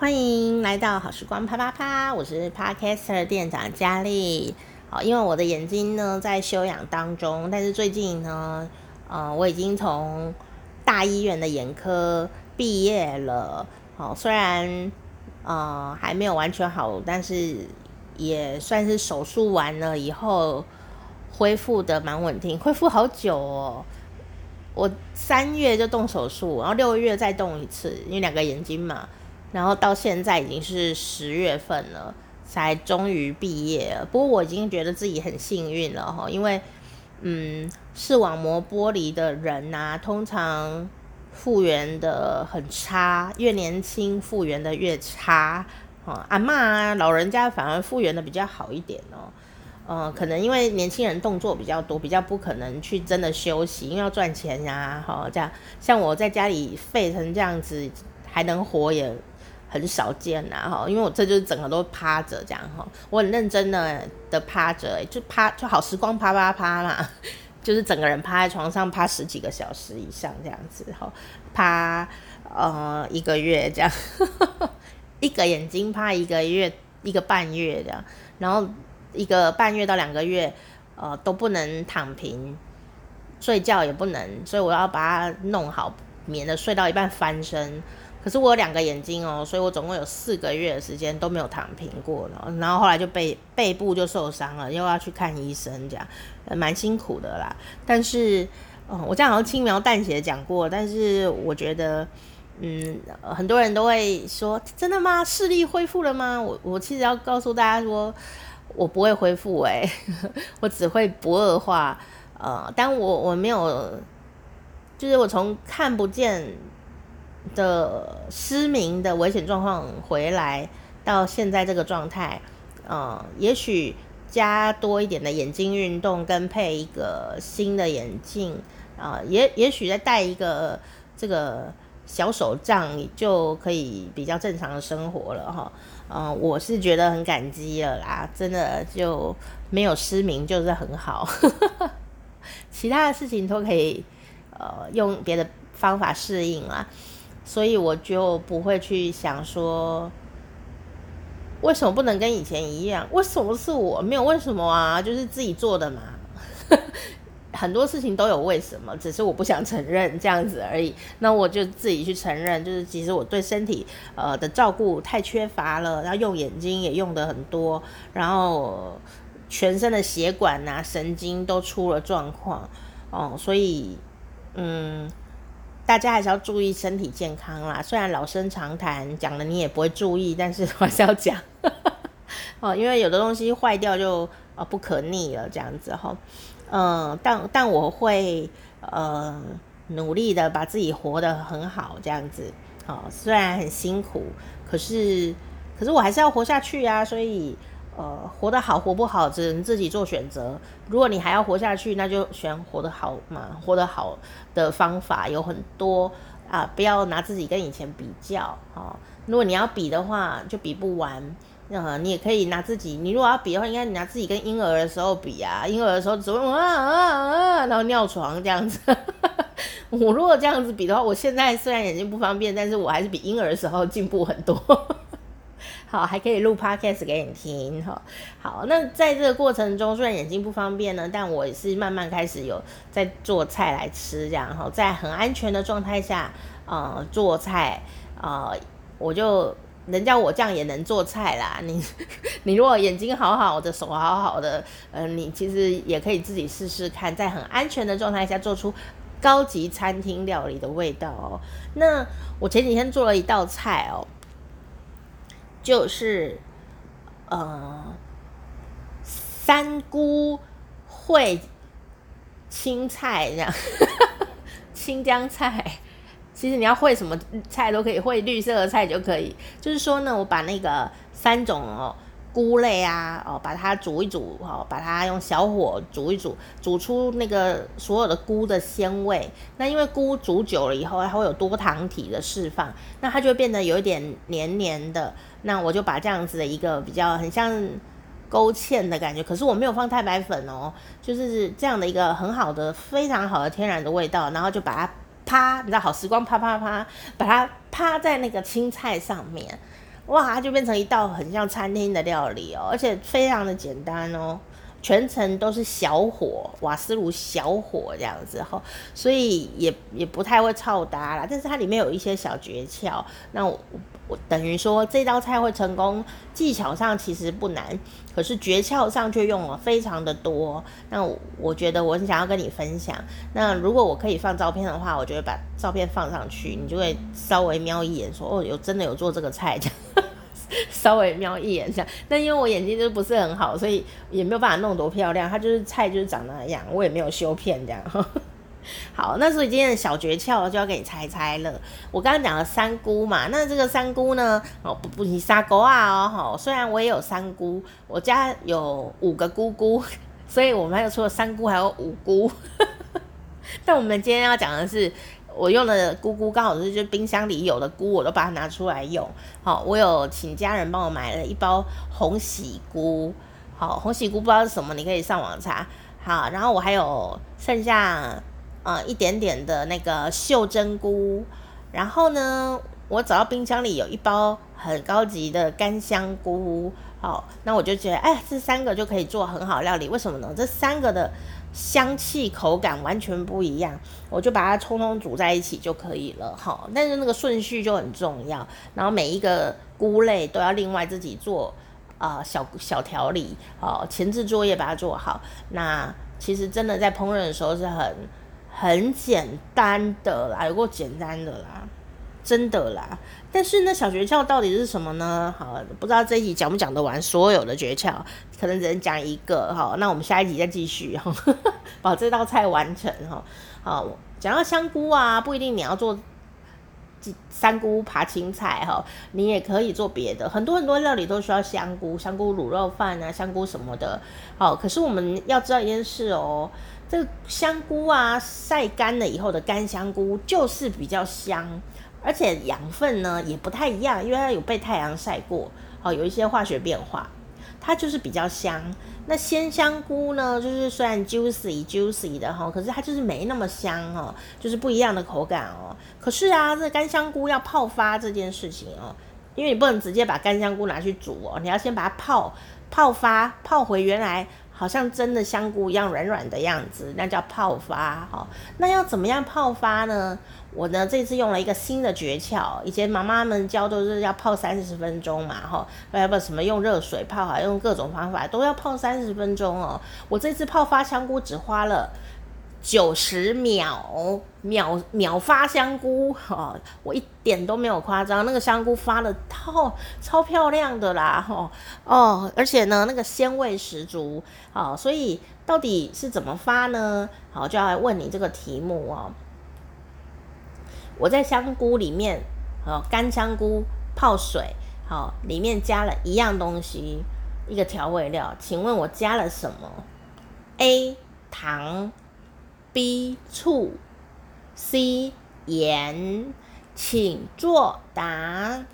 欢迎来到好时光啪啪啪，我是 Podcaster 店长佳丽。好，因为我的眼睛呢在休养当中，但是最近呢，呃，我已经从大医院的眼科毕业了。好，虽然呃还没有完全好，但是也算是手术完了以后恢复的蛮稳定，恢复好久哦。我三月就动手术，然后六月再动一次，因为两个眼睛嘛。然后到现在已经是十月份了，才终于毕业。不过我已经觉得自己很幸运了哈，因为嗯，视网膜剥离的人呐、通常复原的很差，越年轻复原的越差。哦，阿嬷啊，老人家反而复原的比较好一点哦。嗯，可能因为年轻人动作比较多，比较不可能去真的休息，因为要赚钱呀。哈，这样像我在家里废成这样子还能活也。很少见呐，哈，因为我这就是整个都趴着这样哈，我很认真的的趴着，就趴就好时光趴趴趴嘛，就是整个人趴在床上趴十几个小时以上这样子哈，趴呃一个月这样，一个眼睛趴一个月一个半月这样，然后一个半月到两个月呃都不能躺平，睡觉也不能，所以我要把它弄好，免得睡到一半翻身。可是我有两个眼睛哦，所以我总共有四个月的时间都没有躺平过了，然后后来就背背部就受伤了，又要去看医生，这样蛮辛苦的啦。但是，哦，我这样好像轻描淡写的讲过，但是我觉得，嗯，很多人都会说，真的吗？视力恢复了吗？我我其实要告诉大家说，我不会恢复，诶，我只会不恶化，呃，但我我没有，就是我从看不见。的失明的危险状况回来到现在这个状态，呃，也许加多一点的眼睛运动，跟配一个新的眼镜，啊、也也许再戴一个这个小手杖，就可以比较正常的生活了哈。嗯、我是觉得很感激了啦，真的就没有失明就是很好，其他的事情都可以呃用别的方法适应啦。所以我就不会去想说，为什么不能跟以前一样？为什么是我？没有为什么啊，就是自己做的嘛。很多事情都有为什么，只是我不想承认这样子而已。那我就自己去承认，就是其实我对身体呃的照顾太缺乏了，然后用眼睛也用得很多，然后全身的血管、啊、神经都出了状况哦，所以嗯。大家还是要注意身体健康啦。虽然老生常谈，讲了你也不会注意，但是还是要讲 哦，因为有的东西坏掉就啊不可逆了，这样子哈。嗯，但但我会呃努力的把自己活得很好，这样子。哦，虽然很辛苦，可是可是我还是要活下去呀，所以。呃，活得好，活不好，只能自己做选择。如果你还要活下去，那就选活得好嘛。活得好的方法有很多啊，不要拿自己跟以前比较。哦，如果你要比的话，就比不完。呃，你也可以拿自己，你如果要比的话，应该拿自己跟婴儿的时候比啊。婴儿的时候只会啊啊啊，然后尿床这样子。我如果这样子比的话，我现在虽然眼睛不方便，但是我还是比婴儿的时候进步很多。好，还可以录 podcast 给你听哈。好，那在这个过程中，虽然眼睛不方便呢，但我也是慢慢开始有在做菜来吃，这样哈，在很安全的状态下，呃，做菜，呃，我就人家我这样也能做菜啦。你你如果眼睛好好的，手好好的，呃，你其实也可以自己试试看，在很安全的状态下做出高级餐厅料理的味道哦。那我前几天做了一道菜哦。就是，呃，三菇烩青菜这样，青江菜。其实你要烩什么菜都可以，烩绿色的菜就可以。就是说呢，我把那个三种哦。菇类啊，哦，把它煮一煮，哦，把它用小火煮一煮，煮出那个所有的菇的鲜味。那因为菇煮久了以后，它会有多糖体的释放，那它就会变得有一点黏黏的。那我就把这样子的一个比较很像勾芡的感觉，可是我没有放太白粉哦，就是这样的一个很好的、非常好的天然的味道。然后就把它啪，你知道，好时光啪啪啪，把它趴在那个青菜上面。哇，它就变成一道很像餐厅的料理哦，而且非常的简单哦。全程都是小火，瓦斯炉小火这样子哈，所以也也不太会臭搭啦。但是它里面有一些小诀窍，那我我等于说这道菜会成功，技巧上其实不难，可是诀窍上却用了非常的多。那我，觉得我很想要跟你分享。那如果我可以放照片的话，我就会把照片放上去，你就会稍微瞄一眼说，哦，有真的有做这个菜这样。稍微瞄一眼这样，但因为我眼睛就不是很好，所以也没有办法弄多漂亮。它就是菜就是长那样，我也没有修片这样。好，那所以今天的小诀窍就要给你猜猜了。我刚刚讲了三姑嘛，那这个三姑呢？哦不不，你沙狗啊哦，好，虽然我也有三姑，我家有五个姑姑，所以我们还有除了三姑还有五姑。但我们今天要讲的是。我用的菇菇刚好是就冰箱里有的菇，我都把它拿出来用。好，我有请家人帮我买了一包红喜菇。好，红喜菇不知道是什么，你可以上网查。好，然后我还有剩下呃一点点的那个秀珍菇。然后呢，我找到冰箱里有一包很高级的干香菇。好，那我就觉得，哎，这三个就可以做很好料理。为什么呢？这三个的。香气口感完全不一样，我就把它通通煮在一起就可以了哈。但是那个顺序就很重要，然后每一个菇类都要另外自己做啊、小小调理哦，前置作业把它做好。那其实真的在烹饪的时候是很很简单的啦，有够简单的啦。真的啦，但是呢，小诀窍到底是什么呢？好，不知道这一集讲不讲得完所有的诀窍，可能只能讲一个。好，那我们下一集再继续 哈，把这道菜完成哈。好，讲到香菇啊，不一定你要做三菇扒青菜哈，你也可以做别的。很多很多料理都需要香菇，香菇卤肉饭啊，香菇什么的。好，可是我们要知道一件事哦，这个香菇啊，晒干了以后的干香菇就是比较香。而且养分呢也不太一样，因为它有被太阳晒过，哦，有一些化学变化，它就是比较香。那鲜香菇呢，就是虽然 juicy juicy 的哈，可是它就是没那么香哦，就是不一样的口感哦。可是啊，这干香菇要泡发这件事情哦，因为你不能直接把干香菇拿去煮哦，你要先把它泡泡发，泡回原来。好像真的香菇一样软软的样子，那叫泡发哈。那要怎么样泡发呢？我呢这次用了一个新的诀窍，以前妈妈们教都是要泡三十分钟嘛哈，要不什么用热水泡啊，用各种方法都要泡三十分钟哦。我这次泡发香菇只花了。九十秒秒秒发香菇哈，我一点都没有夸张，那个香菇发的超超漂亮的啦哈哦，而且呢那个鲜味十足啊，所以到底是怎么发呢？好，就要来问你这个题目哦。我在香菇里面，好干香菇泡水，好里面加了一样东西，一个调味料，请问我加了什么？A 糖。B 醋，C 盐，请作答。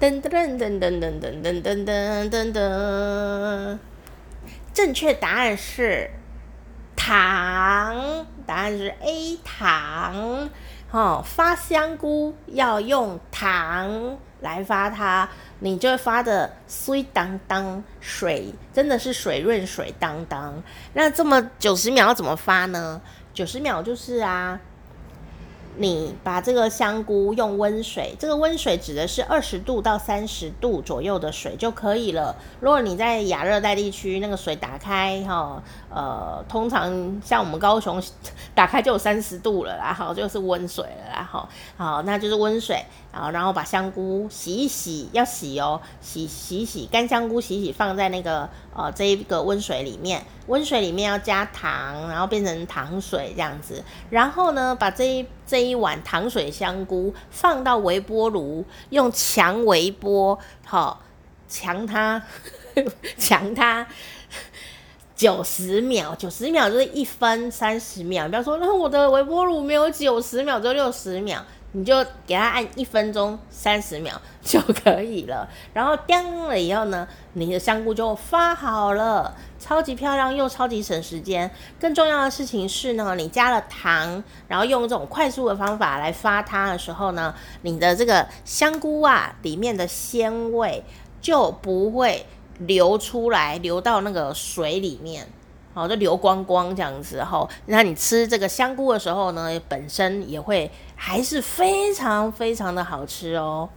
噔噔噔噔噔噔噔噔噔噔噔，正确答案是糖，答案是 A 糖。哦，发香菇要用糖来发它。你就会发的水当当，水真的是水润水当当。那这么九十秒怎么发呢？九十秒就是啊。你把这个香菇用温水，这个温水指的是二十度到三十度左右的水就可以了。如果你在亚热带地区，那个水打开哈，呃，通常像我们高雄打开就有三十度了啦，好，就是温水了啦，好，好，那就是温水，好，然后把香菇洗一洗，要洗哦，洗洗洗干香菇洗洗放在那个呃这一个温水里面，温水里面要加糖，然后变成糖水这样子，然后呢把这一这一碗糖水香菇放到微波炉，用强微波，好，强它，强它九十秒，九十秒就是一分三十秒。你不要说，那我的微波炉没有九十秒，只有六十秒，你就给它按一分钟三十秒 就可以了。然后叮了以后呢，你的香菇就发好了，超级漂亮又超级省时间。更重要的事情是呢，你加了糖，然后用这种快速的方法来发它的时候呢，你的这个香菇啊里面的鲜味就不会流出来，流到那个水里面。好，就流光光这样子，吼，那你吃这个香菇的时候呢，本身也会还是非常非常的好吃哦。